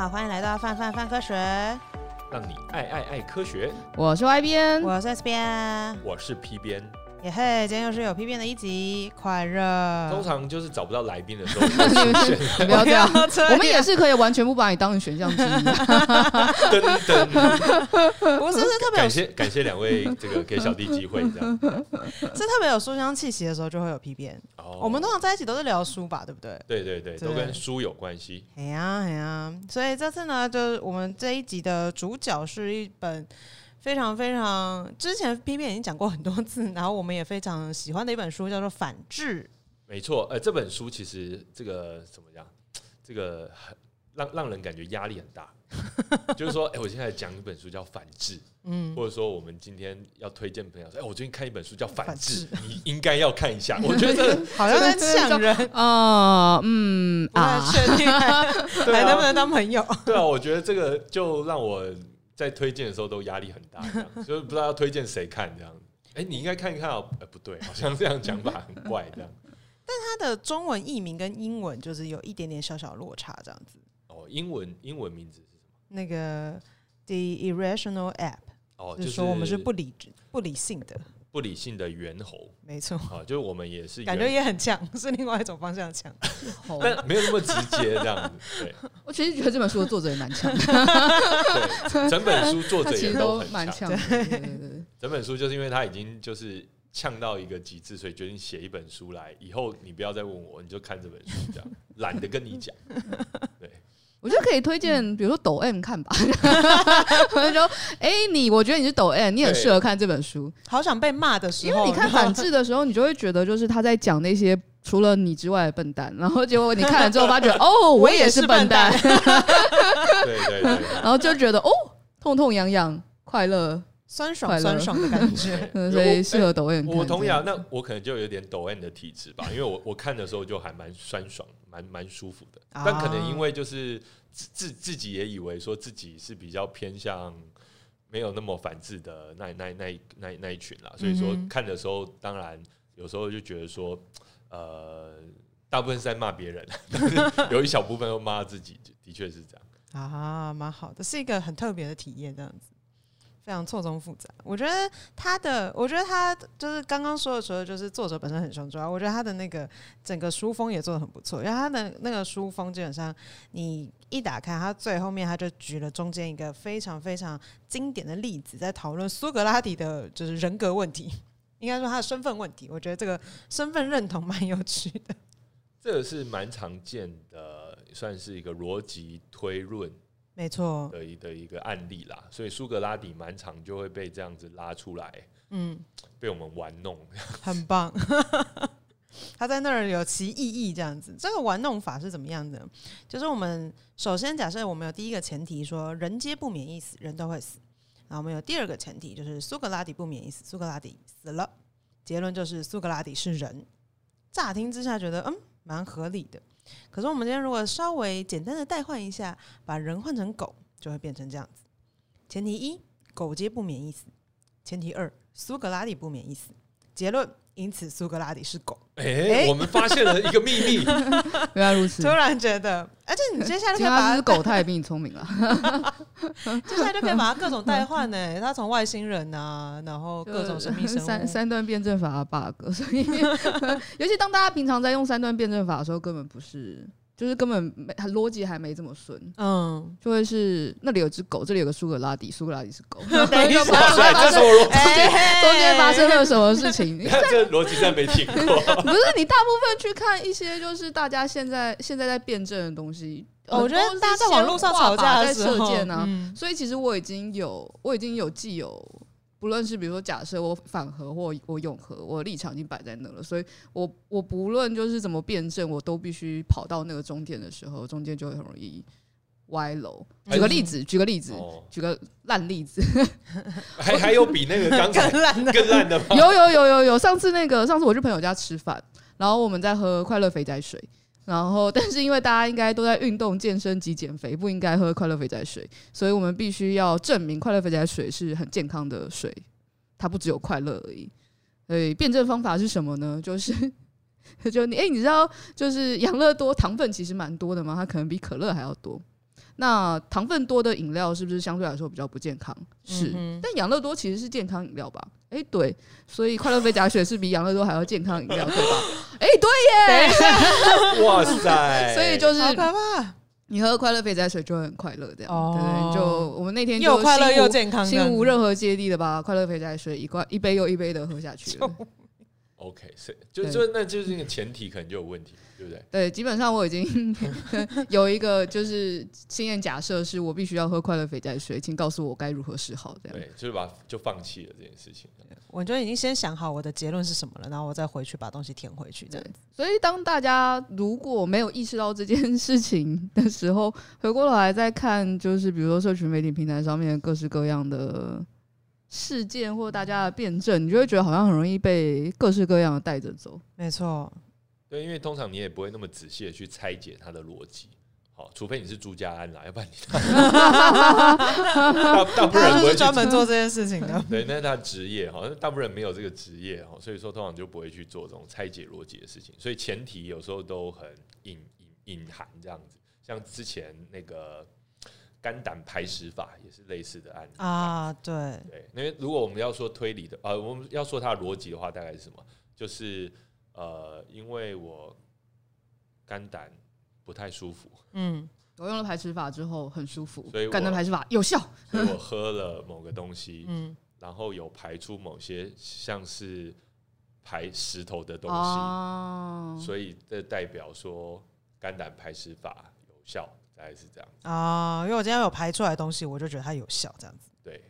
好，欢迎来到范范范科学，让你爱爱爱科学。我是 Y 边，我是 S 边，我是 P 编。耶嘿！今天又是有批评的一集，快热。通常就是找不到来宾的时候 不要这样。我们也是可以完全不把你当成选项之一。噔噔，不是，是特别感谢感谢两位这个给小弟机会，这样是特别有书香气息的时候就会有批评。哦，我们通常在一起都是聊书吧，对不对？对对对，都跟书有关系。哎呀哎呀，所以这次呢，就是我们这一集的主角是一本。非常非常，之前 P P 已经讲过很多次，然后我们也非常喜欢的一本书，叫做《反制》。没错，呃，这本书其实这个怎么讲，这个很让让人感觉压力很大。就是说，哎、欸，我现在讲一本书叫《反制 》，嗯，或者说我们今天要推荐朋友说，哎、欸，我最近看一本书叫《反制》，你应该要看一下。我觉得 好像在抢人哦，嗯啊，确定还能不能当朋友？对啊，我觉得这个就让我。在推荐的时候都压力很大，这样就是不知道要推荐谁看这样。哎、欸，你应该看一看哦。不对，好像这样讲法很怪这样。但它的中文译名跟英文就是有一点点小小落差这样子。哦，英文英文名字是什么？那个 The Irrational App。哦，就是说我们是不理智、不理性的。不理性的猿猴，没错啊，就是我们也是感觉也很呛，是另外一种方向呛，但没有那么直接这样子。对，我其实觉得这本书的作者也蛮强的，对，整本书作者也都蛮强。对对对，整本书就是因为他已经就是呛到一个极致，所以决定写一本书来。以后你不要再问我，你就看这本书，这样懒得跟你讲。对。我觉得可以推荐，比如说抖 M 看吧。我就说，哎、欸，你我觉得你是抖 M，你很适合看这本书。好想被骂的时候，因为你看反制的时候，你就会觉得就是他在讲那些除了你之外的笨蛋，然后结果你看了之后发觉，哦，我也是笨蛋。对对对。然后就觉得哦，痛痛痒痒，快乐酸爽酸爽的感觉，所以适合抖 M。我同样，那我可能就有点抖 M 的体质吧，因为我我看的时候就还蛮酸爽。蛮蛮舒服的，但可能因为就是自自自己也以为说自己是比较偏向没有那么反制的那那那那那一群啦，所以说看的时候，当然有时候就觉得说，呃，大部分是在骂别人，有一小部分又骂自己，的确是这样。啊，蛮好的，是一个很特别的体验，这样子。非常错综复杂，我觉得他的，我觉得他就是刚刚说的，时候就是作者本身很凶主要，我觉得他的那个整个书封也做得很不错。因为他的那个书封基本上，你一打开，他最后面他就举了中间一个非常非常经典的例子，在讨论苏格拉底的就是人格问题，应该说他的身份问题。我觉得这个身份认同蛮有趣的，这个是蛮常见的，算是一个逻辑推论。没错的一的一个案例啦，所以苏格拉底蛮常就会被这样子拉出来，嗯，被我们玩弄，很棒。他在那儿有其意义，这样子。这个玩弄法是怎么样的？就是我们首先假设我们有第一个前提，说人皆不免一死，人都会死。然后我们有第二个前提，就是苏格拉底不免一死，苏格拉底死了。结论就是苏格拉底是人。乍听之下觉得嗯蛮合理的。可是我们今天如果稍微简单的代换一下，把人换成狗，就会变成这样子。前提一，狗皆不免一死；前提二，苏格拉底不免一死。结论。因此，苏格拉底是狗。哎、欸，我们发现了一个秘密。原来如此。突然觉得，而且你接下来可以把它狗，它也比你聪明了。接下来就可以把它各种代换呢。它从外星人啊，然后各种神秘生物，三三段辩证法的 bug。所以，尤其当大家平常在用三段辩证法的时候，根本不是。就是根本没，他逻辑还没这么顺，嗯，就会是那里有只狗，这里有个苏格拉底，苏格拉底是狗，中间这是中间发生了什么事情？你 看这逻辑真没听过。不是你大部分去看一些，就是大家现在现在在辩证的东西，我觉得大家在网络上吵架在射箭呢，所以其实我已经有我已经有既有。不论是比如说，假设我反核或我永核，我的立场已经摆在那了，所以我我不论就是怎么辩证，我都必须跑到那个终点的时候，中间就会很容易歪楼。举个例子，举个例子，举个烂例子，还还有比那个刚才更烂的更烂的吗？有有有有有，上次那个上次我去朋友家吃饭，然后我们在喝快乐肥宅水。然后，但是因为大家应该都在运动、健身及减肥，不应该喝快乐肥宅水，所以我们必须要证明快乐肥宅水是很健康的水，它不只有快乐而已。所以辩证方法是什么呢？就是 就你哎，你知道就是养乐多糖分其实蛮多的嘛？它可能比可乐还要多。那糖分多的饮料是不是相对来说比较不健康？是，嗯、但养乐多其实是健康饮料吧？哎、欸，对，所以快乐肥甲水是比养乐多还要健康饮料，对吧？哎、欸，对耶！哇塞！所以就是好可怕。你喝快乐肥仔水就会很快乐，这样、哦、就我们那天就又快乐又健康，心无任何芥蒂的把快乐肥仔水一罐一杯又一杯的喝下去了。OK，是就就那就是那个前提可能就有问题，对不对？对，基本上我已经 有一个就是经验假设，是我必须要喝快乐肥宅水，请告诉我该如何是好。这样对，就是把就放弃了这件事情。我就已经先想好我的结论是什么了，然后我再回去把东西填回去。这样子。所以当大家如果没有意识到这件事情的时候，回过头来再看，就是比如说社群媒体平台上面各式各样的。事件或大家的辩证，你就会觉得好像很容易被各式各样的带着走。没错，对，因为通常你也不会那么仔细的去拆解它的逻辑，好，除非你是朱家安啦，要不然你 大大部分人不会专门做这件事情的。对，那是他职业好像，大部分人没有这个职业哈，所以说通常就不会去做这种拆解逻辑的事情。所以前提有时候都很隐隐隐含这样子，像之前那个。肝胆排石法也是类似的案例。啊，对。对，因为如果我们要说推理的，呃，我们要说它的逻辑的话，大概是什么？就是呃，因为我肝胆不太舒服，嗯，我用了排石法之后很舒服，所以肝胆排石法有效，所以我喝了某个东西，嗯，然后有排出某些像是排石头的东西，哦，所以这代表说肝胆排石法有效。大概是这样啊，因为我今天有排出来的东西，我就觉得它有效，这样子。对，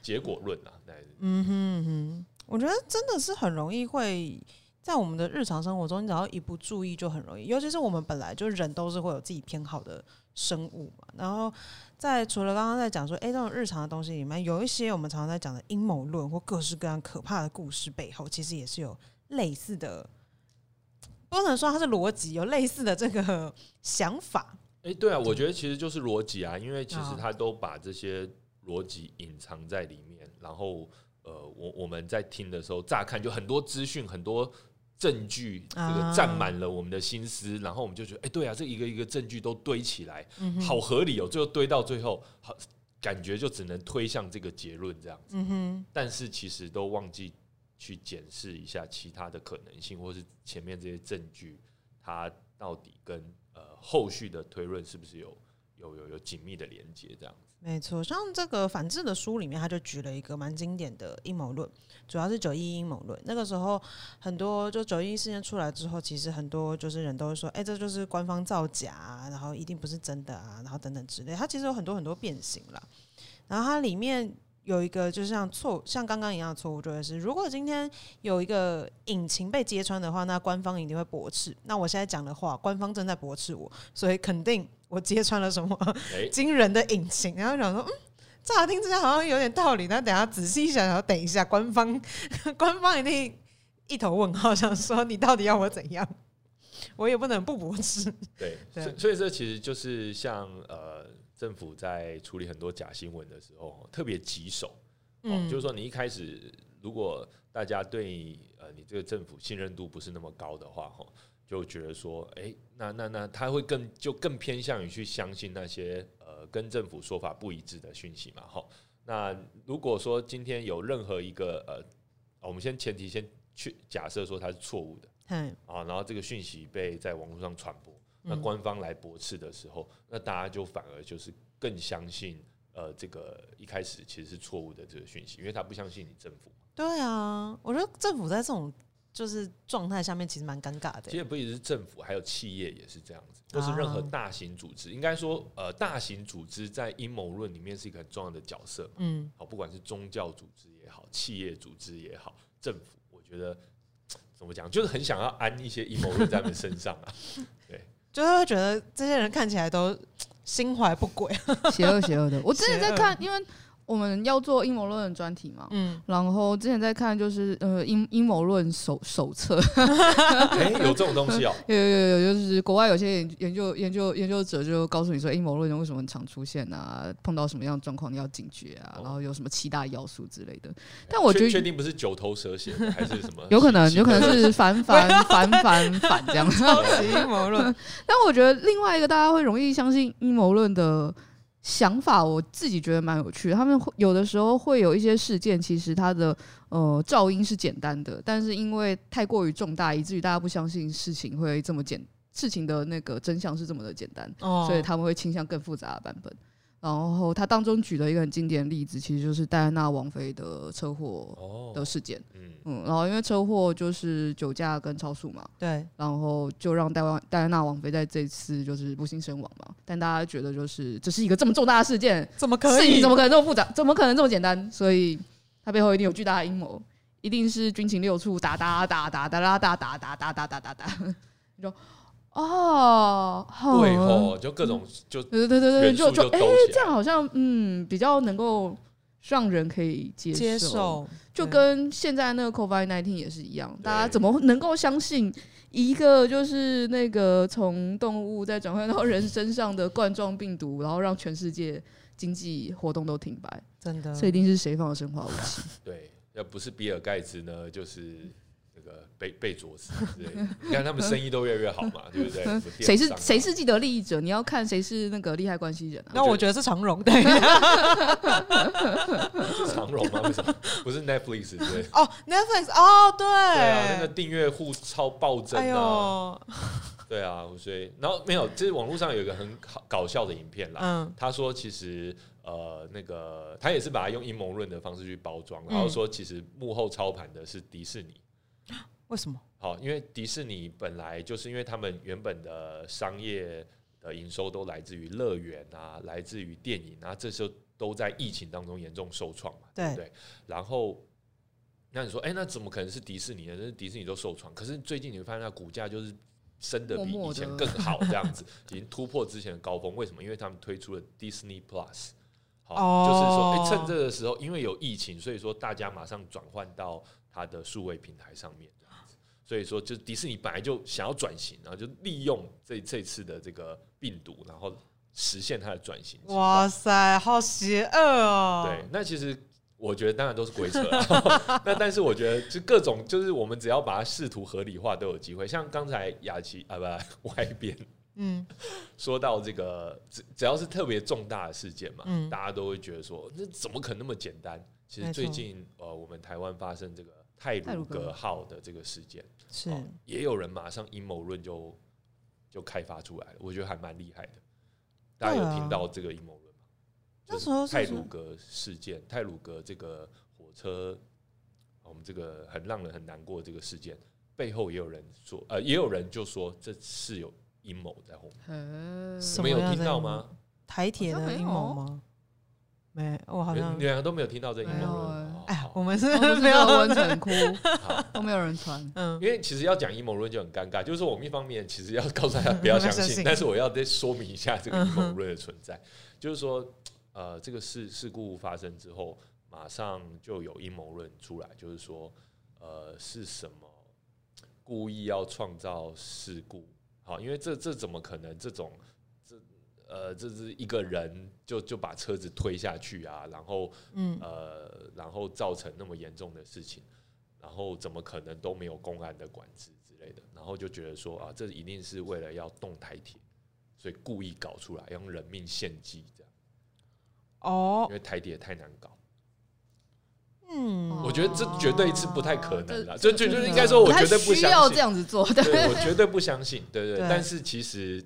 结果论啊，嗯哼嗯哼，我觉得真的是很容易会在我们的日常生活中，你只要一不注意就很容易。尤其是我们本来就人都是会有自己偏好的生物嘛。然后在除了刚刚在讲说，哎，这种日常的东西里面，有一些我们常常在讲的阴谋论或各式各样可怕的故事背后，其实也是有类似的。不能说它是逻辑，有类似的这个 想法。哎，对啊，我觉得其实就是逻辑啊，因为其实他都把这些逻辑隐藏在里面。然后，呃，我我们在听的时候，乍看就很多资讯、很多证据，这个占满了我们的心思。然后我们就觉得，哎，对啊，这一个一个证据都堆起来，嗯好合理哦。最后堆到最后，好感觉就只能推向这个结论这样子。嗯哼。但是其实都忘记。去检视一下其他的可能性，或是前面这些证据，它到底跟呃后续的推论是不是有有有有紧密的连接？这样子，没错。像这个反智的书里面，他就举了一个蛮经典的阴谋论，主要是九一阴谋论。那个时候，很多就九一事件出来之后，其实很多就是人都会说，哎、这就是官方造假啊，然后一定不是真的啊，然后等等之类。它其实有很多很多变形了，然后它里面。有一个就像错，像刚刚一样的错误，就是如果今天有一个引擎被揭穿的话，那官方一定会驳斥。那我现在讲的话，官方正在驳斥我，所以肯定我揭穿了什么 惊人的引擎。然后想说，嗯，乍听之下好像有点道理，但等下仔细想想，等一下官方官方一定一头问号，想说你到底要我怎样？我也不能不驳斥。对，对，所以所以这其实就是像呃。政府在处理很多假新闻的时候，特别棘手。嗯，就是说，你一开始如果大家对呃你这个政府信任度不是那么高的话，哈，就觉得说，哎，那那那他会更就更偏向于去相信那些呃跟政府说法不一致的讯息嘛，哈。那如果说今天有任何一个呃，我们先前提先去假设说它是错误的，嗯，啊，然后这个讯息被在网络上传播。那官方来驳斥的时候，那大家就反而就是更相信，呃，这个一开始其实是错误的这个讯息，因为他不相信你政府。对啊，我觉得政府在这种就是状态下面其实蛮尴尬的。其实不只是政府，还有企业也是这样子，或是任何大型组织。应该说，呃，大型组织在阴谋论里面是一个很重要的角色。嗯，好，不管是宗教组织也好，企业组织也好，政府，我觉得怎么讲，就是很想要安一些阴谋论在他们身上啊。对。就是会觉得这些人看起来都心怀不轨，邪恶邪恶的。我真的在看，因为我们要做阴谋论的专题嘛，嗯，然后之前在看就是呃阴阴谋论手手册，哎，有这种东西哦，有有有有，就是国外有些研研究研究研究者就告诉你说阴谋论为什么常出现啊，碰到什么样的状况你要警觉啊，然后有什么七大要素之类的。但我觉得确定不是九头蛇写的 还是什么？有可能有可能是反反反反反这样，超级阴谋论。但我觉得另外一个大家会容易相信阴谋论的。想法我自己觉得蛮有趣的，他们会有的时候会有一些事件，其实它的呃噪音是简单的，但是因为太过于重大，以至于大家不相信事情会这么简，事情的那个真相是这么的简单，哦、所以他们会倾向更复杂的版本。然后他当中举了一个很经典的例子，其实就是戴安娜王妃的车祸的事件。哦、嗯嗯，然后因为车祸就是酒驾跟超速嘛，对，然后就让戴安戴安娜王妃在这次就是不幸身亡嘛。但大家觉得就是这是一个这么重大的事件，怎么可以？事情怎么可能这么复杂？怎么可能这么简单？所以他背后一定有巨大的阴谋，一定是军情六处打打打打打打打打打打打打打打。你说。哦，对哦，就各种就对对对对，就就哎，这样好像嗯比较能够让人可以接受，接受就跟现在那个 COVID nineteen 也是一样，大家怎么能够相信一个就是那个从动物再转换到人身上的冠状病毒，然后让全世界经济活动都停摆？真的，这一定是谁放的生化武器？对，要不是比尔盖茨呢，就是。贝贝佐斯，对，你看他们生意都越来越好嘛，对不对？谁是谁是既得利益者？你要看谁是那个利害关系人。那我觉得是长荣，对。是 长荣吗？为什么？不是 Netflix 对？哦，Netflix，哦，对。对啊，那个订阅户超暴增啊！对啊，所以然后没有，就是网络上有一个很好搞笑的影片啦。嗯，他说其实呃，那个他也是把它用阴谋论的方式去包装，然后说其实幕后操盘的是迪士尼。为什么？好，因为迪士尼本来就是因为他们原本的商业的营收都来自于乐园啊，来自于电影啊，这时候都在疫情当中严重受创嘛，对不对？然后，那你说，哎，那怎么可能是迪士尼呢？是迪士尼都受创，可是最近你会发现，它股价就是升的比以前更好，这样子已经突破之前的高峰。为什么？因为他们推出了 Disney Plus，好，就是说，哎，趁这个时候，因为有疫情，所以说大家马上转换到它的数位平台上面。所以说，就是迪士尼本来就想要转型，然后就利用这这次的这个病毒，然后实现它的转型。哇塞，好邪恶哦！对，那其实我觉得当然都是鬼扯。那但是我觉得，就各种就是我们只要把它试图合理化，都有机会。像刚才雅琪啊，不，外边嗯，说到这个，只只要是特别重大的事件嘛，嗯，大家都会觉得说，那怎么可能那么简单？其实最近呃，我们台湾发生这个。太鲁格号的这个事件是、哦、也有人马上阴谋论就就开发出来了，我觉得还蛮厉害的。大家有听到这个阴谋论吗？那时候泰鲁格事件，泰鲁格这个火车，我们这个很让人很难过的这个事件背后也有人说，呃，也有人就说这是有阴谋在后面。没有听到吗？台铁的阴谋吗？没，我好像两个都没有听到这阴谋论。哎，我们是没有温存哭，都没有人传。嗯，因为其实要讲阴谋论就很尴尬，就是说我们一方面其实要告诉大家不要 相信，但是我要再说明一下这个阴谋论的存在。就是说，呃，这个事事故发生之后，马上就有阴谋论出来，就是说，呃，是什么故意要创造事故？好，因为这这怎么可能这种？呃，这是一个人就就把车子推下去啊，然后，嗯，呃，然后造成那么严重的事情，然后怎么可能都没有公安的管制之类的？然后就觉得说啊，这一定是为了要动台铁，所以故意搞出来，用人命献祭这样。哦，因为台铁太难搞。嗯，我觉得这绝对是不太可能的，这就就应该说，我绝对不相信这样子做，对，我绝对不相信，对对，对。但是其实。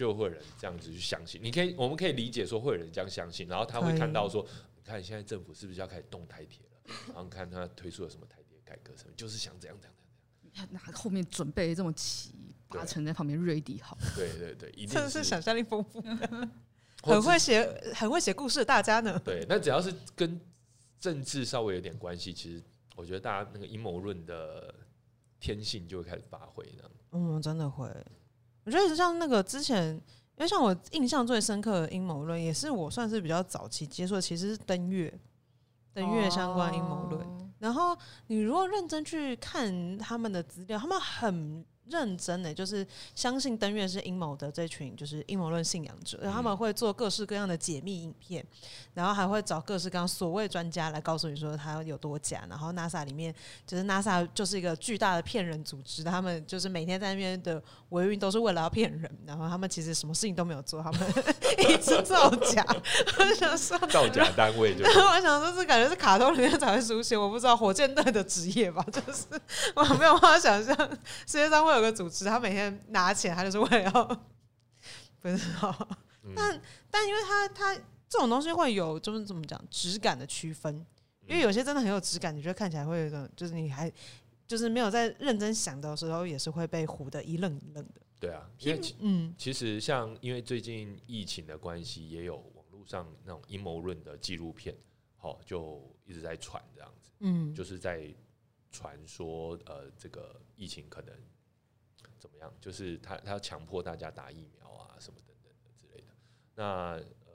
就会有人这样子去相信，你可以，我们可以理解说会有人这样相信，然后他会看到说，你看现在政府是不是要开始动台铁了？然后看他推出了什么台铁改革什么，就是想这样这样这样。你看那后面准备这么齐，八成在旁边 ready 好。对对对，一定真的是想象力丰富，很会写很会写故事的大家呢。对，那只要是跟政治稍微有点关系，其实我觉得大家那个阴谋论的天性就会开始发挥呢。嗯，真的会。我觉得像那个之前，因为像我印象最深刻的阴谋论，也是我算是比较早期接触的，其实是登月。登月相关阴谋论。哦、然后你如果认真去看他们的资料，他们很。认真的就是相信登月是阴谋的这群就是阴谋论信仰者，然后他们会做各式各样的解密影片，然后还会找各式各样所谓专家来告诉你说他有多假。然后 NASA 里面就是 NASA 就是一个巨大的骗人组织，他们就是每天在那边的维运都是为了要骗人，然后他们其实什么事情都没有做，他们 一直造假。我想说造假单位就，我想说是感觉是卡通里面才会出现，我不知道火箭队的职业吧，就是我没有办法想象世界上会有。有个主持，他每天拿钱，他就是为了要不知道，嗯、但但因为他他这种东西会有就是怎么讲质感的区分，因为有些真的很有质感，你觉得看起来会有一种就是你还就是没有在认真想的时候，也是会被唬得一愣一愣的。对啊，因为嗯，其实像因为最近疫情的关系，也有网络上那种阴谋论的纪录片，好就一直在传这样子，嗯，就是在传说呃这个疫情可能。怎么样？就是他，他要强迫大家打疫苗啊，什么等等的之类的。那呃，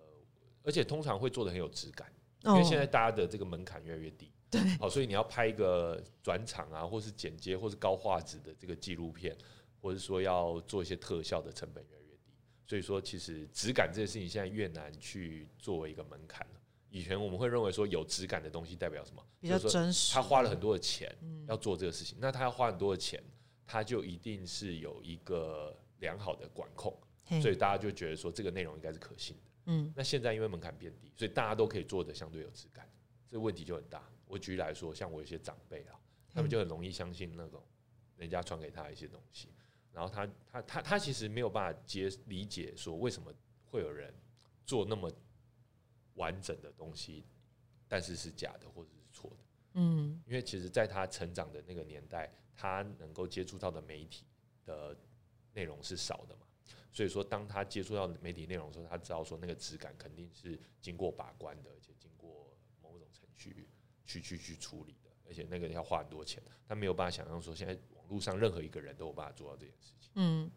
而且通常会做的很有质感，因为现在大家的这个门槛越来越低，对，好，所以你要拍一个转场啊，或是剪接，或是高画质的这个纪录片，或者说要做一些特效的成本越来越低。所以说，其实质感这件事情现在越难去作为一个门槛了。以前我们会认为说有质感的东西代表什么？比较真实。他花了很多的钱要做这个事情，那他要花很多的钱。它就一定是有一个良好的管控，所以大家就觉得说这个内容应该是可信的。嗯，那现在因为门槛变低，所以大家都可以做的相对有质感，这个问题就很大。我举例来说，像我一些长辈啊，他们就很容易相信那种人家传给他一些东西，然后他他他他其实没有办法接理解说为什么会有人做那么完整的东西，但是是假的或者是错的。嗯，因为其实在他成长的那个年代。他能够接触到的媒体的内容是少的嘛，所以说当他接触到媒体内容的时候，他知道说那个质感肯定是经过把关的，而且经过某种程序去去去处理的，而且那个要花很多钱，他没有办法想象说现在网络上任何一个人都有办法做到这件事情。嗯，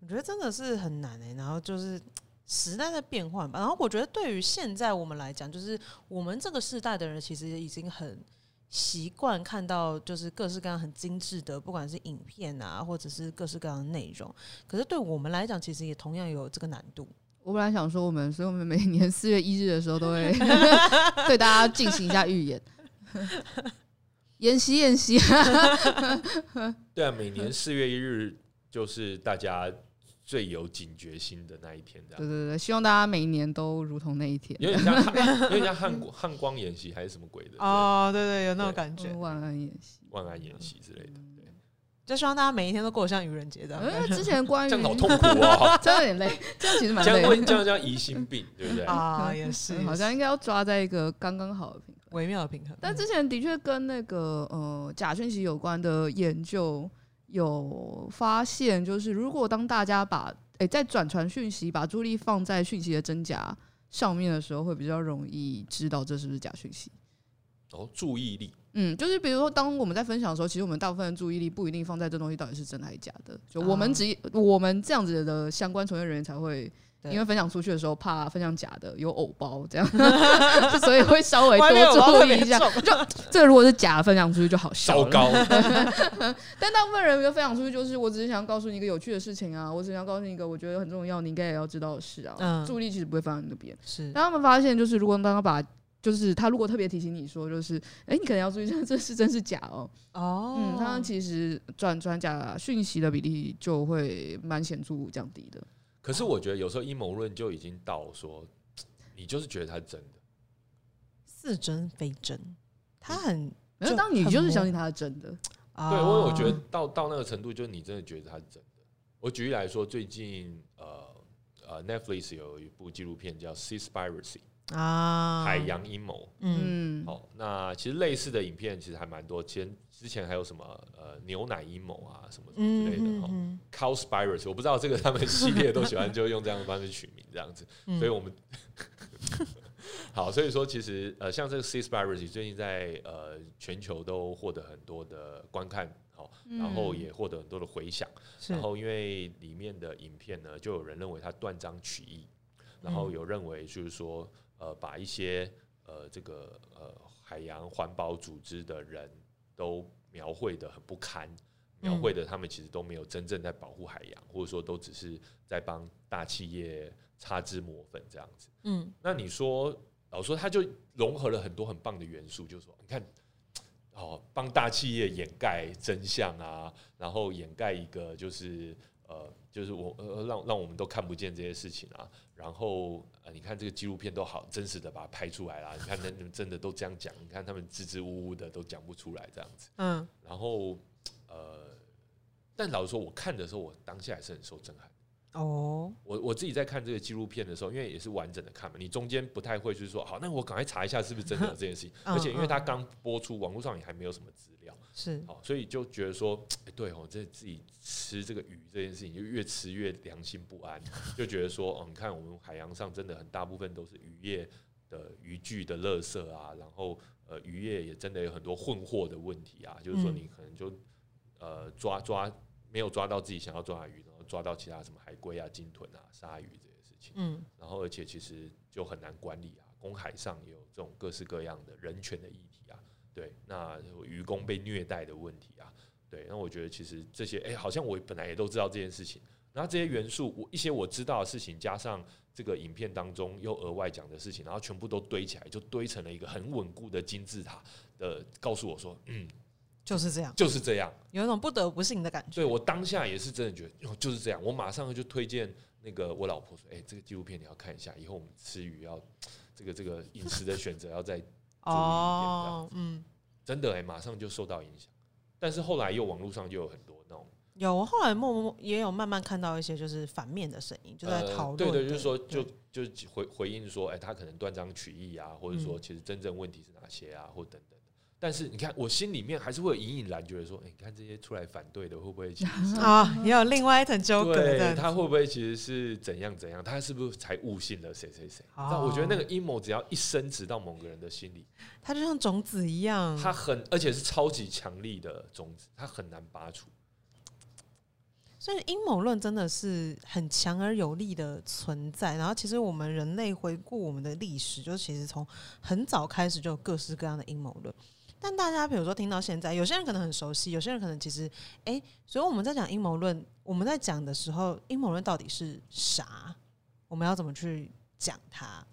我觉得真的是很难诶。然后就是时代在变换吧，然后我觉得对于现在我们来讲，就是我们这个世代的人其实已经很。习惯看到就是各式各样很精致的，不管是影片啊，或者是各式各样的内容。可是对我们来讲，其实也同样有这个难度。我本来想说，我们所以我们每年四月一日的时候，都会 对大家进行一下预演，演习演习。对啊，每年四月一日就是大家。最有警觉心的那一天，这样。对对对，希望大家每一年都如同那一天。有点像汉，有点像汉汉光演习还是什么鬼的？哦，对对，有那种感觉。万安演习，万安演习之类的。对，就希望大家每一天都过得像愚人节这样。因为之前关于 这样好痛苦啊，真的有点累。这样其实蛮累。这样会这样叫疑心病，对不对？啊，也是，好像应该要抓在一个刚刚好的平衡，微妙的平衡。但之前的确跟那个呃假讯息有关的研究。有发现，就是如果当大家把诶、欸、在转传讯息，把注意力放在讯息的真假上面的时候，会比较容易知道这是不是假讯息。哦，注意力，嗯，就是比如说，当我们在分享的时候，其实我们大部分的注意力不一定放在这东西到底是真还是假的。就我们只、啊、我们这样子的相关从业人员才会。因为分享出去的时候，怕分享假的有偶包这样，所以会稍微多注意一下。就这个如果是假的，分享出去就好笑。糟糕。但大部分人分享出去，就是我只是想告诉你一个有趣的事情啊，我只想告诉你一个我觉得很重要，你应该也要知道的事啊。嗯。注意力其实不会放在那边。是。但他们发现，就是如果刚刚把，就是他如果特别提醒你说，就是哎，你可能要注意一下，这是真是假哦。哦。嗯，他其实转转假讯息的比例就会蛮显著降低的。可是我觉得有时候阴谋论就已经到说，你就是觉得它是真的，似真非真，它很，没有当你就是相信它是真的，对，因为我觉得到到那个程度，就是你真的觉得它是真的。我举例来说，最近呃呃 Netflix 有一部纪录片叫《Seaspiracy》。啊，海洋阴谋，嗯，好，那其实类似的影片其实还蛮多，前之前还有什么呃牛奶阴谋啊什么之类的哈、嗯、，Cowspiracy，我不知道这个他们系列都喜欢就用这样的方式取名这样子，嗯、所以我们 好，所以说其实呃像这个 Seaspiracy 最近在呃全球都获得很多的观看，好，然后也获得很多的回响，嗯、然后因为里面的影片呢，就有人认为它断章取义，然后有认为就是说。呃，把一些呃这个呃海洋环保组织的人都描绘的很不堪，描绘的他们其实都没有真正在保护海洋，或者说都只是在帮大企业擦脂抹粉这样子。嗯，那你说，老实说，他就融合了很多很棒的元素，就是说，你看。哦，帮大企业掩盖真相啊，然后掩盖一个就是呃，就是我呃让让我们都看不见这些事情啊。然后呃，你看这个纪录片都好真实的把它拍出来啦。你看，你们真的都这样讲，你看他们支支吾吾的都讲不出来这样子。嗯。然后呃，但老实说，我看的时候，我当下还是很受震撼。哦，我我自己在看这个纪录片的时候，因为也是完整的看嘛，你中间不太会就是说，好，那我赶快查一下是不是真的有这件事情。而且因为它刚播出，网络上也还没有什么资料，是，好，所以就觉得说，欸、对哦，这自己吃这个鱼这件事情，就越吃越良心不安，就觉得说，哦，你看我们海洋上真的很大部分都是渔业的渔具的垃圾啊，然后呃，渔业也真的有很多混货的问题啊，就是说你可能就呃抓抓没有抓到自己想要抓的鱼。抓到其他什么海龟啊、鲸豚啊、鲨鱼这些事情，嗯，然后而且其实就很难管理啊。公海上也有这种各式各样的人权的议题啊，对，那渔工被虐待的问题啊，对，那我觉得其实这些，哎，好像我本来也都知道这件事情，然后这些元素，我一些我知道的事情，加上这个影片当中又额外讲的事情，然后全部都堆起来，就堆成了一个很稳固的金字塔的，告诉我说，嗯。就是这样，就是这样，有一种不得不信的感觉。对，我当下也是真的觉得，就是这样。我马上就推荐那个我老婆说：“哎，这个纪录片你要看一下，以后我们吃鱼要这个这个饮食的选择要再注意一点。”哦，嗯，真的哎，马上就受到影响。但是后来又网络上就有很多那种，有我后来默默也有慢慢看到一些就是反面的声音，就在讨论。对对，就是说就就回回应说，哎，他可能断章取义啊，或者说其实真正问题是哪些啊，或等等。但是你看，我心里面还是会有隐隐然觉得说，哎，你看这些出来反对的，会不会其实啊，也有另外一层纠葛？的，他会不会其实是怎样怎样？他是不是才误信了谁谁谁？那我觉得那个阴谋只要一深植到某个人的心里，它就像种子一样，它很而且是超级强力的种子，它很难拔除。所以阴谋论真的是很强而有力的存在。然后，其实我们人类回顾我们的历史，就是其实从很早开始就有各式各样的阴谋论。但大家比如说听到现在，有些人可能很熟悉，有些人可能其实，哎、欸，所以我们在讲阴谋论，我们在讲的时候，阴谋论到底是啥？我们要怎么去讲它？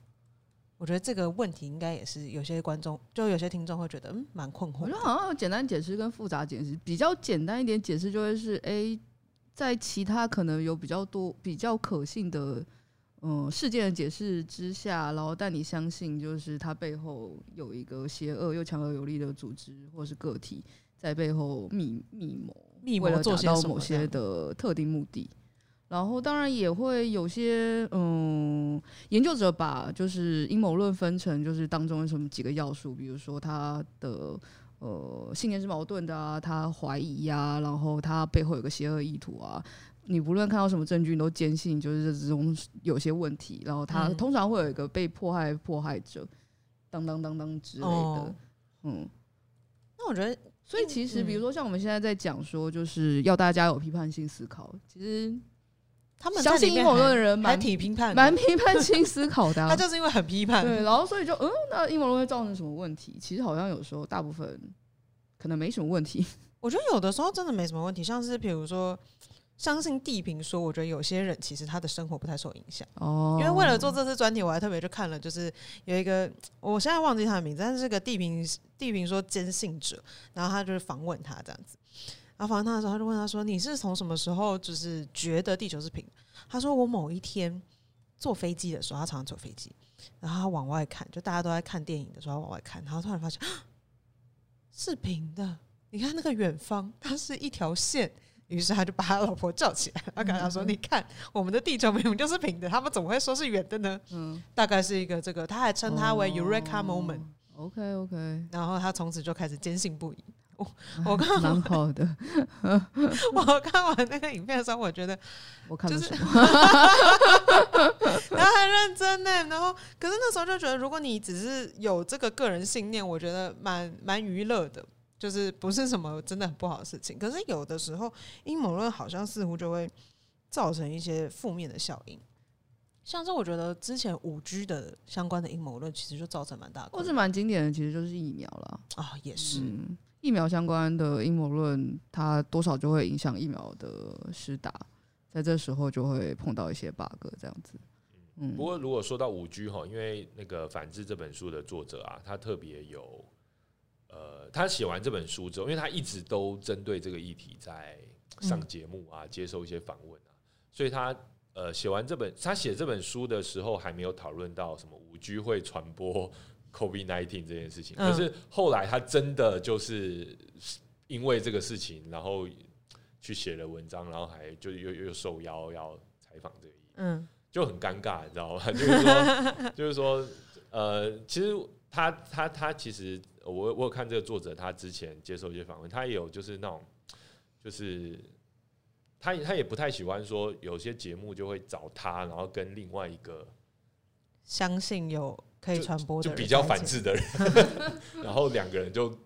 我觉得这个问题应该也是有些观众，就有些听众会觉得，嗯，蛮困惑。我觉得好像有简单解释跟复杂解释，比较简单一点解释就会是，哎、欸，在其他可能有比较多比较可信的。嗯，事件的解释之下，然后但你相信，就是它背后有一个邪恶又强而有力的组织或是个体在背后密密谋，密谋做到某些的特定目的。然后当然也会有些嗯，研究者把就是阴谋论分成就是当中有什么几个要素，比如说他的呃信念是矛盾的啊，他怀疑呀、啊，然后他背后有个邪恶意图啊。你不论看到什么证据，你都坚信就是这种有些问题，然后他通常会有一个被迫害迫害者，当当当当之类的，哦、嗯。那我觉得，所以其实比如说像我们现在在讲说，就是要大家有批判性思考，其实他们相信阴谋论的人蛮挺批判，蛮批判性思考的、啊。他就是因为很批判，对，然后所以就嗯，那阴谋论会造成什么问题？其实好像有时候大部分可能没什么问题。我觉得有的时候真的没什么问题，像是比如说。相信地平说，我觉得有些人其实他的生活不太受影响哦。因为为了做这次专题，我还特别去看了，就是有一个我现在忘记他的名字，但是这个地平地平说坚信者，然后他就是访问他这样子，然后访问他的时候，他就问他说：“你是从什么时候就是觉得地球是平？”他说：“我某一天坐飞机的时候，他常常坐飞机，然后他往外看，就大家都在看电影的时候，他往外看，然后突然发现是平的。你看那个远方，它是一条线。”于是他就把他老婆叫起来，他跟他说：“你看，我们的地球明明就是平的，他们怎么会说是圆的呢？”嗯，大概是一个这个，他还称他为 Eureka moment。OK OK，然后他从此就开始坚信不疑。我 我看蛮好的，我看完那个影片的时候，我觉得我看就是，然后很认真呢。然后可是那时候就觉得，如果你只是有这个个人信念，我觉得蛮蛮娱乐的。就是不是什么真的很不好的事情，可是有的时候阴谋论好像似乎就会造成一些负面的效应。像是我觉得之前五 G 的相关的阴谋论，其实就造成蛮大的，或是蛮经典的，其实就是疫苗了啊，也是、嗯、疫苗相关的阴谋论，它多少就会影响疫苗的施打，在这时候就会碰到一些 bug 这样子。嗯，不过如果说到五 G 哈，因为那个反制这本书的作者啊，他特别有，呃，他写完这本书之后，因为他一直都针对这个议题在上节目啊，接受一些访问啊，所以他。呃，写完这本，他写这本书的时候还没有讨论到什么五 G 会传播 COVID-19 这件事情。可是后来他真的就是因为这个事情，然后去写了文章，然后还就又又受邀要采访这个议题，嗯，就很尴尬，你知道吗？就是说，就是说，呃，其实他他他其实我我有看这个作者，他之前接受一些访问，他也有就是那种就是。他他也不太喜欢说有些节目就会找他，然后跟另外一个相信有可以传播的就比较反制的人，然后两个人就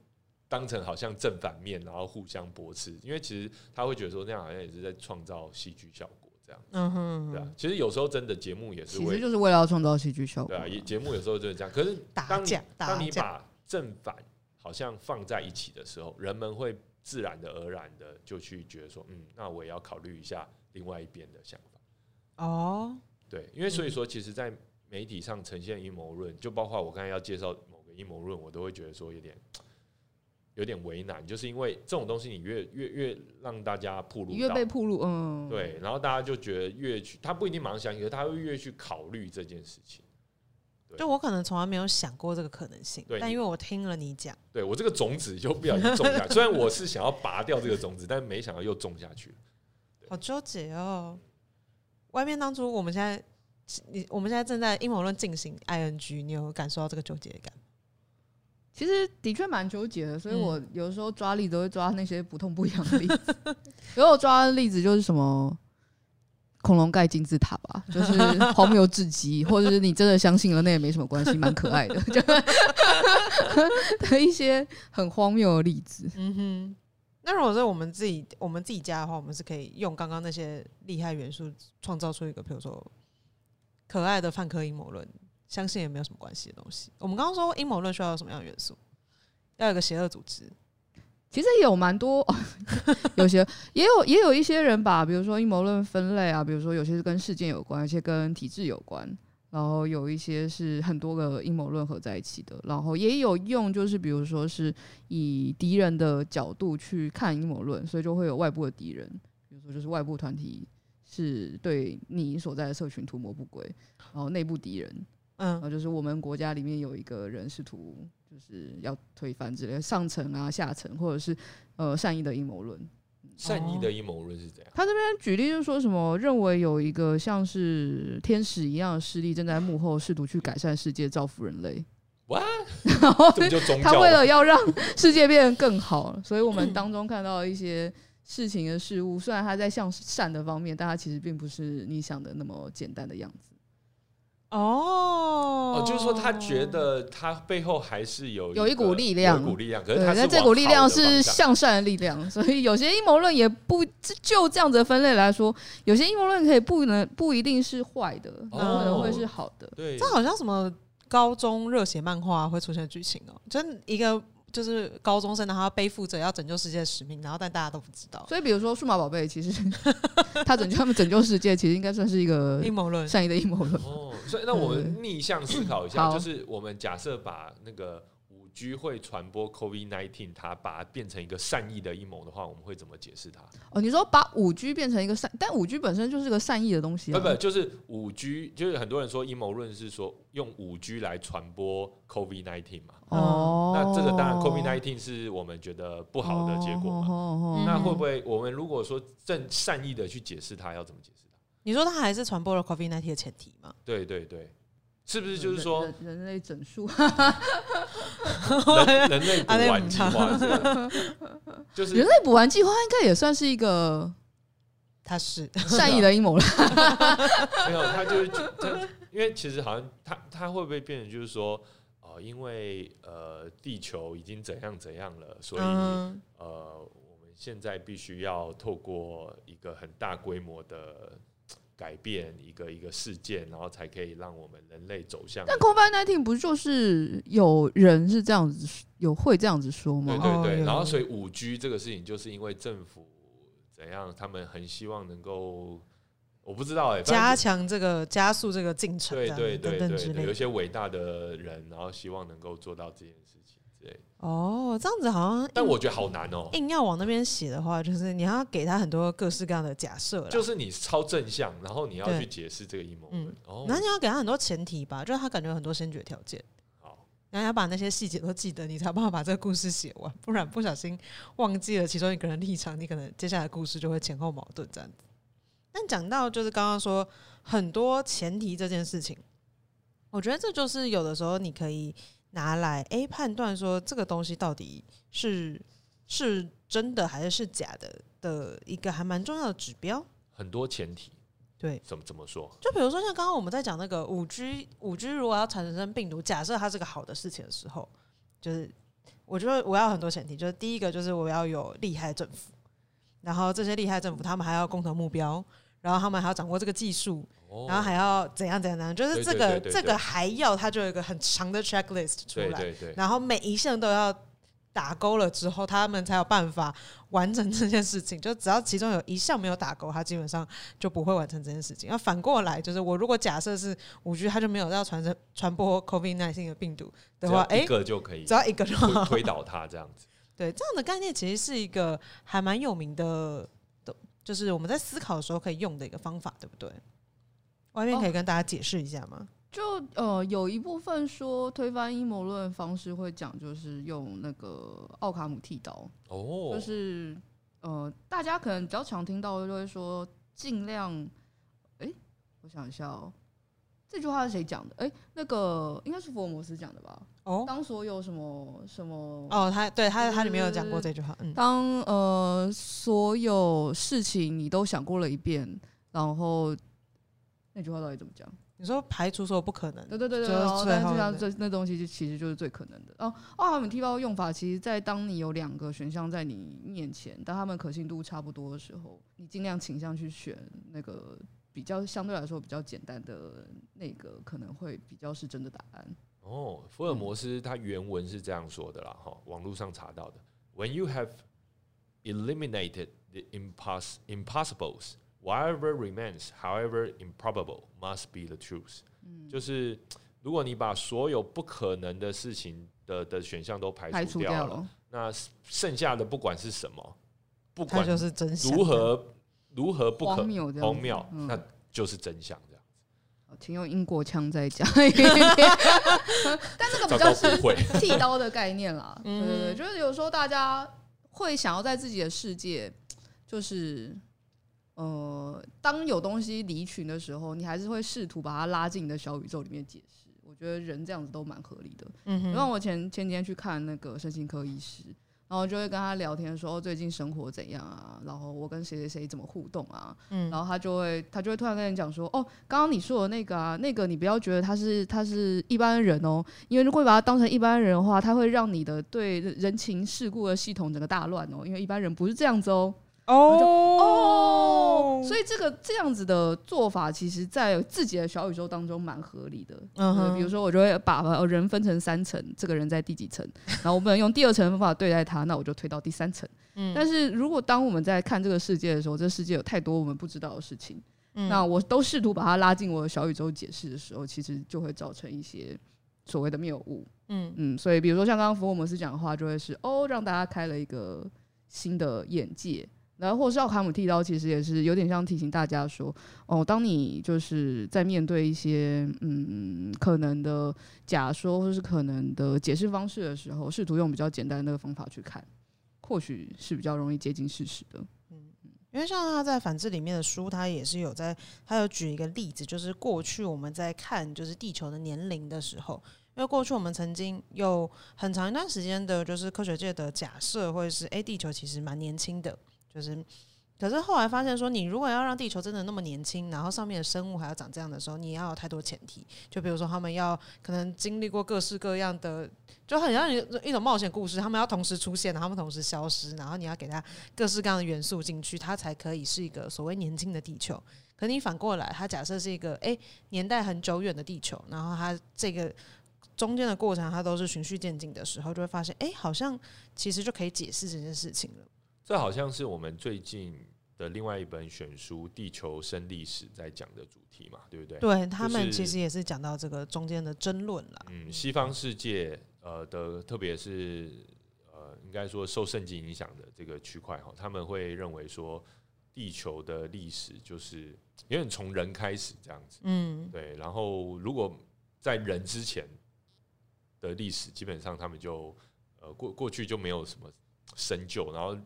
当成好像正反面，然后互相驳斥。因为其实他会觉得说那样好像也是在创造戏剧效果，这样。嗯哼，对啊。其实有时候真的节目也是为，其实就是为了要创造戏剧效果。对啊，节目有时候就是这样。可是当你当你把正反好像放在一起的时候，人们会。自然的而然的就去觉得说，嗯，那我也要考虑一下另外一边的想法。哦，对，因为所以说，其实，在媒体上呈现阴谋论，就包括我刚才要介绍某个阴谋论，我都会觉得说有点有点为难，就是因为这种东西，你越越越让大家暴露，越被暴露，嗯，对，然后大家就觉得越去，他不一定马上相信，可是他会越去考虑这件事情。就我可能从来没有想过这个可能性，但因为我听了你讲，对我这个种子就不小心种下。虽然我是想要拔掉这个种子，但没想到又种下去了。好纠结哦！外面当初我们现在，你我们现在正在阴谋论进行 ing，你有感受到这个纠结感？其实的确蛮纠结的，所以我有时候抓例子都会抓那些不痛不痒的例子。如果抓的例子就是什么？恐龙盖金字塔吧，就是荒谬至极，或者是你真的相信了，那也没什么关系，蛮可爱的，就 的一些很荒谬的例子。嗯哼，那如果是我们自己，我们自己家的话，我们是可以用刚刚那些厉害元素，创造出一个，比如说可爱的泛科阴谋论，相信也没有什么关系的东西。我们刚刚说阴谋论需要有什么样的元素？要有个邪恶组织。其实有蛮多，有些也有也有一些人把，比如说阴谋论分类啊，比如说有些是跟事件有关，有些跟体制有关，然后有一些是很多个阴谋论合在一起的，然后也有用，就是比如说是以敌人的角度去看阴谋论，所以就会有外部的敌人，比如说就是外部团体是对你所在的社群图谋不轨，然后内部敌人，嗯，然后就是我们国家里面有一个人试图。就是要推翻之类的上层啊、下层，或者是呃善意的阴谋论。善意的阴谋论是怎样？他这边举例就是说什么，认为有一个像是天使一样的势力正在幕后试图去改善世界、造福人类。哇！然后他为了要让世界变得更好，所以我们当中看到一些事情的事物，虽然他在向善的方面，但他其实并不是你想的那么简单的样子。哦哦，就是说他觉得他背后还是有有一股力量，一股力量，可是他是这股力量是向善的力量，所以有些阴谋论也不就这样子的分类来说，有些阴谋论可以不能不一定是坏的，可能会是好的。对，这好像什么高中热血漫画会出现的剧情哦，就一个。就是高中生，然后要背负着要拯救世界的使命，然后但大家都不知道。所以，比如说数码宝贝，其实 他拯救他们拯救世界，其实应该算是一个阴谋论，善意的阴谋论。哦，所以那我们逆向思考一下，就是我们假设把那个。居会传播 COVID-19，它把它变成一个善意的阴谋的话，我们会怎么解释它？哦，你说把五 G 变成一个善，但五 G 本身就是个善意的东西啊。不不，就是五 G，就是很多人说阴谋论是说用五 G 来传播 COVID-19 嘛。哦，那这个当然 COVID-19 是我们觉得不好的结果嘛。哦哦、那会不会我们如果说正善意的去解释它，要怎么解释它？你说它还是传播了 COVID-19 的前提吗？对对对。是不是就是说人，人，人类整数？人 人类补完计划，就是人类补完计划应该也算是一个，他是善意的阴谋了。没有，他就是他，因为其实好像他他会不会变成就是说，哦，因为呃，地球已经怎样怎样了，所以呃，我们现在必须要透过一个很大规模的。改变一个一个事件，然后才可以让我们人类走向。但 COVID-19 不就是有人是这样子，有会这样子说吗？对对对。哦、然后所以五 G 这个事情，就是因为政府怎样，他们很希望能够，我不知道哎、欸，加强这个加速这个进程，对对对对，有一些伟大的人，然后希望能够做到这件事情。对哦，这样子好像，但我觉得好难哦。硬要往那边写的话，就是你要给他很多各式各样的假设，就是你超正向，然后你要去解释这个阴谋论。哦，然后你要给他很多前提吧，就是他感觉有很多先决条件。好，然后要把那些细节都记得，你才有办法把这个故事写完。不然不小心忘记了其中一个人立场，你可能接下来的故事就会前后矛盾这样子。但讲到就是刚刚说很多前提这件事情，我觉得这就是有的时候你可以。拿来 A 判断说这个东西到底是是真的还是是假的的一个还蛮重要的指标。很多前提，对，怎么怎么说？就比如说像刚刚我们在讲那个五 G，五 G 如果要产生病毒，假设它是个好的事情的时候，就是我觉得我要很多前提，就是第一个就是我要有厉害政府，然后这些厉害政府他们还要共同目标，然后他们还要掌握这个技术。然后还要怎样怎样怎样，就是这个这个还要，它就有一个很长的 checklist 出来，对对对，然后每一项都要打勾了之后，他们才有办法完成这件事情。就只要其中有一项没有打勾，他基本上就不会完成这件事情。要反过来，就是我如果假设是五 G，它就没有要传播传播 COVID nineteen 的病毒的话，一个就可以，只要一个就好推倒它这样子。对，这样的概念其实是一个还蛮有名的，的就是我们在思考的时候可以用的一个方法，对不对？外面可以跟大家解释一下吗？就呃，有一部分说推翻阴谋论方式会讲，就是用那个奥卡姆剃刀哦，就是呃，大家可能比较常听到的就会说尽量，哎、欸，我想一下哦、喔，这句话是谁讲的？哎、欸，那个应该是福尔摩斯讲的吧？哦，当所有什么什么哦，他对他他里面有讲过这句话，嗯，当呃所有事情你都想过了一遍，然后。那句话到底怎么讲？你说排除所有不可能，对对对对，然后但是像这那东西就其实就是最可能的。然后奥卡姆剃刀用法，其实，在当你有两个选项在你面前，当他们可信度差不多的时候，你尽量倾向去选那个比较相对来说比较简单的那个，可能会比较是真的答案。哦，福尔摩斯他原文是这样说的啦，哈，网络上查到的。When you have eliminated the imposs impossibles. Whatever remains, however improbable, must be the truth。就是如果你把所有不可能的事情的的选项都排除掉了，那剩下的不管是什么，不管就是真相，如何如何不可荒谬，荒谬，那就是真相。这样子，请用英国腔再讲。但这个比较是剃刀的概念啦。对对对，就是有时候大家会想要在自己的世界，就是。呃，当有东西离群的时候，你还是会试图把它拉进你的小宇宙里面解释。我觉得人这样子都蛮合理的。嗯哼，因为我前前几天去看那个身心科医师，然后就会跟他聊天说，哦，最近生活怎样啊？然后我跟谁谁谁怎么互动啊？嗯，然后他就会他就会突然跟你讲说，哦，刚刚你说的那个啊，那个你不要觉得他是他是一般人哦，因为如果把他当成一般人的话，他会让你的对人情世故的系统整个大乱哦，因为一般人不是这样子哦。哦哦，所以这个这样子的做法，其实在自己的小宇宙当中蛮合理的。嗯哼，比如说我就会把人分成三层，这个人在第几层，然后我不能用第二层的方法对待他，那我就推到第三层。嗯，但是如果当我们在看这个世界的时候，这个世界有太多我们不知道的事情，嗯，那我都试图把它拉进我的小宇宙解释的时候，其实就会造成一些所谓的谬误。嗯嗯，所以比如说像刚刚福尔摩斯讲的话，就会是哦，让大家开了一个新的眼界。然后，或是奥卡姆剃刀，其实也是有点像提醒大家说，哦，当你就是在面对一些嗯可能的假说，或是可能的解释方式的时候，试图用比较简单的那个方法去看，或许是比较容易接近事实的。嗯，因为像他在反智里面的书，他也是有在，他有举一个例子，就是过去我们在看就是地球的年龄的时候，因为过去我们曾经有很长一段时间的，就是科学界的假设，或者是诶，地球其实蛮年轻的。就是可是后来发现说，你如果要让地球真的那么年轻，然后上面的生物还要长这样的时候，你要有太多前提。就比如说，他们要可能经历过各式各样的，就很像一种冒险故事，他们要同时出现，然后他们同时消失，然后你要给他各式各样的元素进去，它才可以是一个所谓年轻的地球。可你反过来，它假设是一个诶、年代很久远的地球，然后它这个中间的过程，它都是循序渐进的时候，就会发现，诶、好像其实就可以解释这件事情了。这好像是我们最近的另外一本选书《地球生历史》在讲的主题嘛，对不对？对，他们其实也是讲到这个中间的争论啦。嗯，西方世界呃的，特别是呃，应该说受圣经影响的这个区块哈，他们会认为说。地球的历史就是有点从人开始这样子，嗯，对。然后如果在人之前的历史，基本上他们就呃过过去就没有什么深究，然后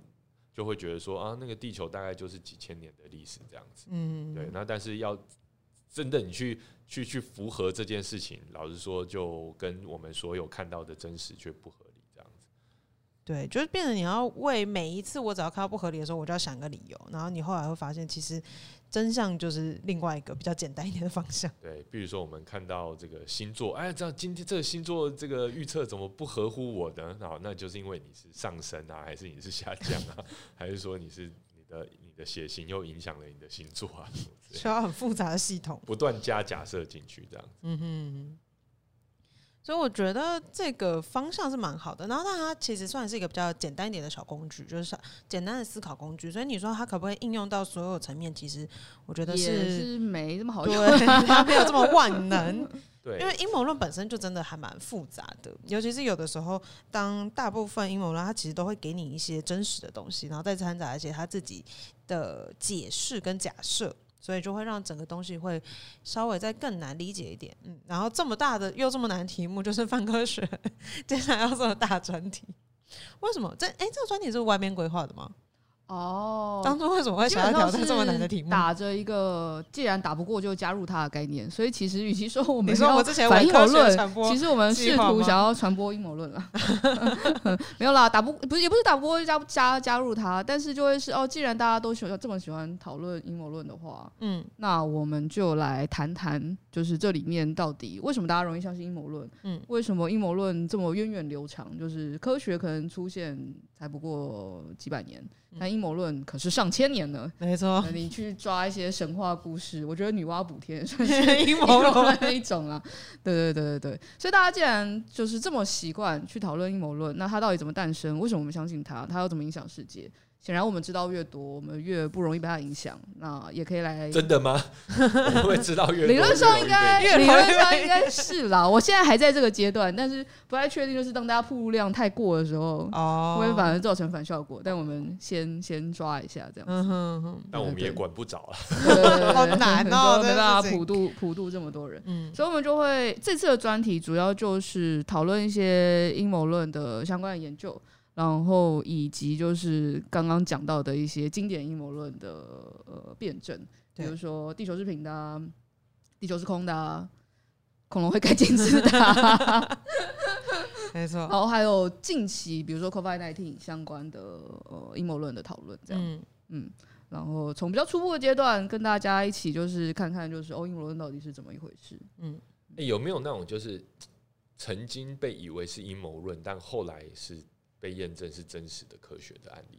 就会觉得说啊，那个地球大概就是几千年的历史这样子，嗯，对。那但是要真的你去去去符合这件事情，老实说，就跟我们所有看到的真实却不合理这样子。对，就是变成你要为每一次我只要看到不合理的时候，我就要想个理由，然后你后来会发现，其实真相就是另外一个比较简单一点的方向。对，比如说我们看到这个星座，哎，这今天这个星座这个预测怎么不合乎我的？好，那就是因为你是上升啊，还是你是下降啊，还是说你是你的你的血型又影响了你的星座啊？需要很复杂的系统，不断加假设进去，这样子。嗯哼。所以我觉得这个方向是蛮好的，然后但它其实算是一个比较简单一点的小工具，就是简单的思考工具。所以你说它可不可以应用到所有层面？其实我觉得是，也是没这么好用，它没有这么 万能。对，因为阴谋论本身就真的还蛮复杂的，尤其是有的时候，当大部分阴谋论它其实都会给你一些真实的东西，然后再掺杂一些他自己的解释跟假设。所以就会让整个东西会稍微再更难理解一点，嗯，然后这么大的又这么难题目，就是 范科学接下来要做的大专题，为什么？这诶，这个专题是外面规划的吗？哦，当初为什么会想要挑战这么难的题目？打着一个既然打不过就加入它的概念，所以其实与其说我们说我之前反阴谋论，其实我们试图想要传播阴谋论了。没有啦，打不不是也不是打不过就加加加入它，但是就会是哦，既然大家都喜欢这么喜欢讨论阴谋论的话，嗯，那我们就来谈谈，就是这里面到底为什么大家容易相信阴谋论？嗯，为什么阴谋论这么源远流长？就是科学可能出现才不过几百年。但阴谋论可是上千年呢，没错。你去抓一些神话故事，我觉得女娲补天算是 阴谋论那一种啊。对对对对对，所以大家既然就是这么习惯去讨论阴谋论，那它到底怎么诞生？为什么我们相信它？它要怎么影响世界？显然，我们知道越多，我们越不容易被它影响。那也可以来真的吗？我会知道越多。理论上应该，理论上应该是啦。我现在还在这个阶段，但是不太确定，就是当大家曝露量太过的时候，哦，会反而造成反效果。但我们先先抓一下这样子。嗯哼哼。但我们也管不着了，好难哦，没办法普渡普渡这么多人。嗯，所以我们就会这次的专题主要就是讨论一些阴谋论的相关的研究。然后以及就是刚刚讲到的一些经典阴谋论的呃辩证，比如说地球是平的啊，地球是空的啊，恐龙会改进自的啊，没错。然后还有近期比如说 COVID nineteen 相关的呃阴谋论的讨论，这样嗯，嗯，然后从比较初步的阶段跟大家一起就是看看就是哦阴谋论到底是怎么一回事，嗯，欸，有没有那种就是曾经被以为是阴谋论，但后来是。被验证是真实的科学的案例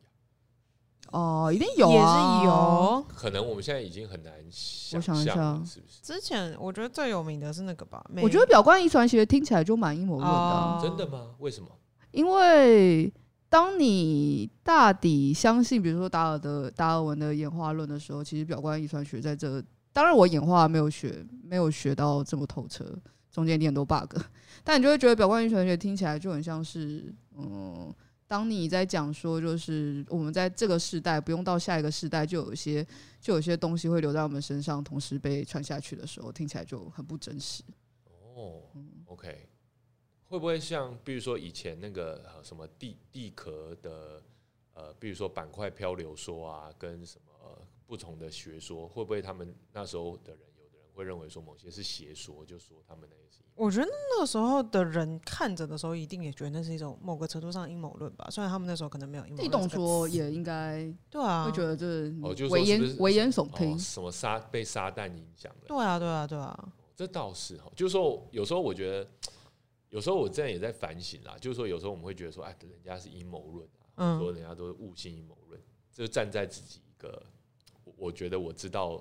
哦，一定有啊，也是有。可能我们现在已经很难想象，是不是？之前我觉得最有名的是那个吧。我觉得表观遗传学听起来就蛮阴谋论的，哦，真的吗？为什么？因为当你大抵相信，比如说达尔的达尔文的演化论的时候，其实表观遗传学在这，当然我演化没有学，没有学到这么透彻，中间有很多 bug。但你就会觉得表观遗传学听起来就很像是，嗯，当你在讲说，就是我们在这个时代不用到下一个时代，就有一些就有些东西会留在我们身上，同时被传下去的时候，听起来就很不真实。哦，OK，会不会像比如说以前那个什么地地壳的，呃，比如说板块漂流说啊，跟什么不同的学说，会不会他们那时候的人有的人会认为说某些是邪说，就说他们那些是。我觉得那个时候的人看着的时候，一定也觉得那是一种某个程度上阴谋论吧。虽然他们那时候可能没有阴谋论，地动说也应该对啊，会觉得这哦，就危言危言耸听，什么撒被撒旦影响的。对啊，对啊，对啊，这倒是哈。就是说，有时候我觉得，有时候我这样也在反省啦。就是说，有时候我们会觉得说，哎，人家是阴谋论啊，说人家都是误信阴谋论，就站在自己一个，我觉得我知道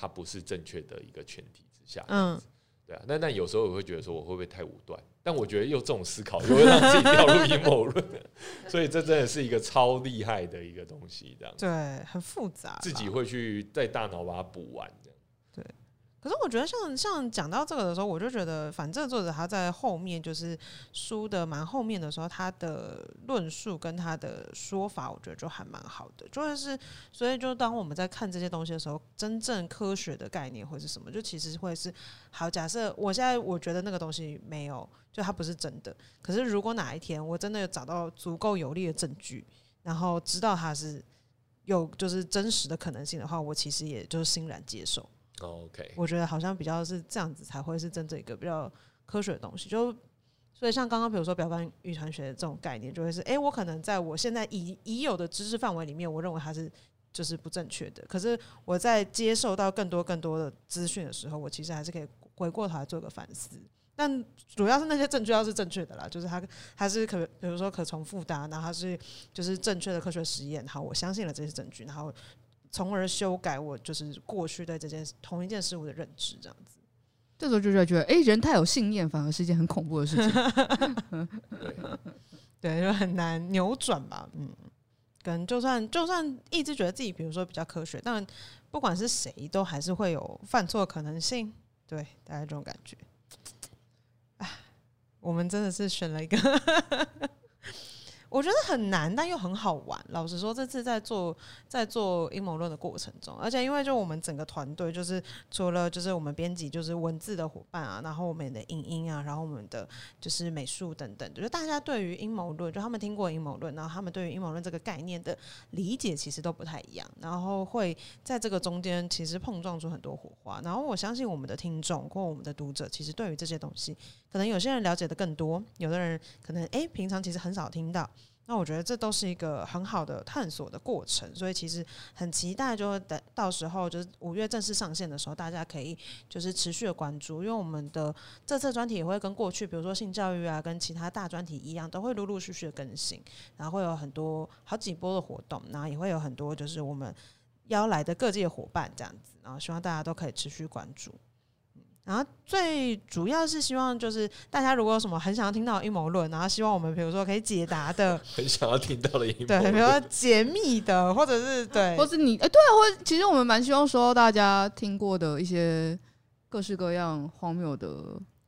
他不是正确的一个前提之下，嗯。对啊，那那有时候我会觉得说我会不会太武断？但我觉得又这种思考又会让自己掉入阴谋论，所以这真的是一个超厉害的一个东西，这样对，很复杂，自己会去在大脑把它补完。可是我觉得像像讲到这个的时候，我就觉得，反正作者他在后面就是书的蛮后面的时候，他的论述跟他的说法，我觉得就还蛮好的。就是所以，就当我们在看这些东西的时候，真正科学的概念会是什么？就其实会是好。假设我现在我觉得那个东西没有，就它不是真的。可是如果哪一天我真的找到足够有力的证据，然后知道它是有就是真实的可能性的话，我其实也就欣然接受。OK，我觉得好像比较是这样子才会是真正一个比较科学的东西。就所以像刚刚比如说标杆遗传学的这种概念，就会是哎、我可能在我现在已已有的知识范围里面，我认为它是就是不正确的。可是我在接受到更多更多的资讯的时候，我其实还是可以回过头来做个反思。但主要是那些证据要是正确的啦，就是它它是可比如说可重复的，然后它是就是正确的科学实验。好，我相信了这些证据，然后。从而修改我就是过去对这件同一件事物的认知，这样子。这时候就觉得，哎、欸，人太有信念，反而是一件很恐怖的事情。对，就很难扭转吧。嗯，跟就算就算一直觉得自己，比如说比较科学，但不管是谁，都还是会有犯错可能性。对，大概这种感觉。哎，我们真的是选了一个。我觉得很难，但又很好玩。老实说，这次在做在做阴谋论的过程中，而且因为就我们整个团队，就是除了就是我们编辑，就是文字的伙伴啊，然后我们的影音啊，然后我们的就是美术等等，就是大家对于阴谋论，就他们听过阴谋论，然后他们对于阴谋论这个概念的理解其实都不太一样，然后会在这个中间其实碰撞出很多火花。然后我相信我们的听众或我们的读者，其实对于这些东西，可能有些人了解的更多，有的人可能诶平常其实很少听到。那我觉得这都是一个很好的探索的过程，所以其实很期待，就等到时候就是五月正式上线的时候，大家可以就是持续的关注，因为我们的这次专题也会跟过去，比如说性教育啊，跟其他大专题一样，都会陆陆续续的更新，然后会有很多好几波的活动，然后也会有很多就是我们邀来的各界伙伴这样子，然后希望大家都可以持续关注。然后最主要是希望就是大家如果有什么很想要听到阴谋论，然后希望我们比如说可以解答的，很想要听到的阴谋论，对，比如说解密的，或者是对，或是你哎、欸，对啊，或其实我们蛮希望收到大家听过的一些各式各样荒谬的。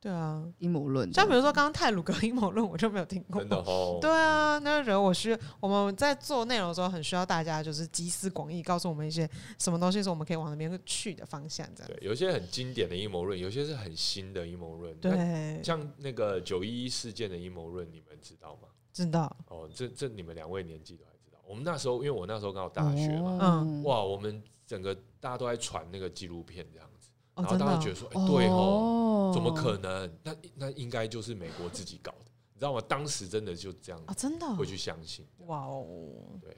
对啊，阴谋论，像比如说刚刚泰鲁格阴谋论，我就没有听过。真的哦。对啊，那就觉得我需我们在做内容的时候，很需要大家就是集思广益，告诉我们一些什么东西是我们可以往那边去的方向。这样。对，有些很经典的阴谋论，有些是很新的阴谋论。对。像那个九一一事件的阴谋论，你们知道吗？知道。哦，这这你们两位年纪都还知道。我们那时候，因为我那时候刚好大学嘛，嗯，哇，我们整个大家都在传那个纪录片这样。子、然后大家觉得说，对哦，怎么可能？那那应该就是美国自己搞的，你知道吗？当时真的就这样啊，真的会去相信。哇哦，对，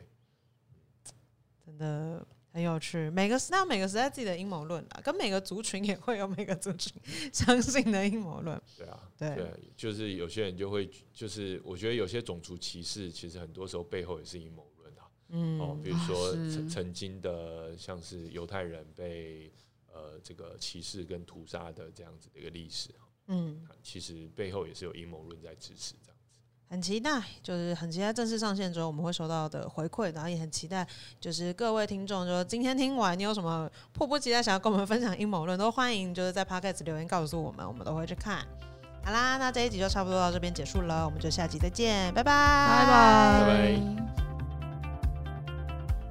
真的很有趣。每个时代每个时代自己的阴谋论啊，跟每个族群也会有每个族群相信的阴谋论。对啊，对，对，就是有些人就会，就是我觉得有些种族歧视，其实很多时候背后也是阴谋论啊。嗯，哦，比如说曾曾经的，像是犹太人被。呃，这个歧视跟屠杀的这样子的一个历史，嗯，其实背后也是有阴谋论在支持这样子。很期待，就是很期待正式上线之后我们会收到的回馈，然后也很期待，就是各位听众，就是今天听完你有什么迫不及待想要跟我们分享阴谋论，都欢迎就是在 Podcast 留言告诉我们，我们都会去看。好啦，那这一集就差不多到这边结束了，我们就下集再见，拜拜，拜拜，拜拜。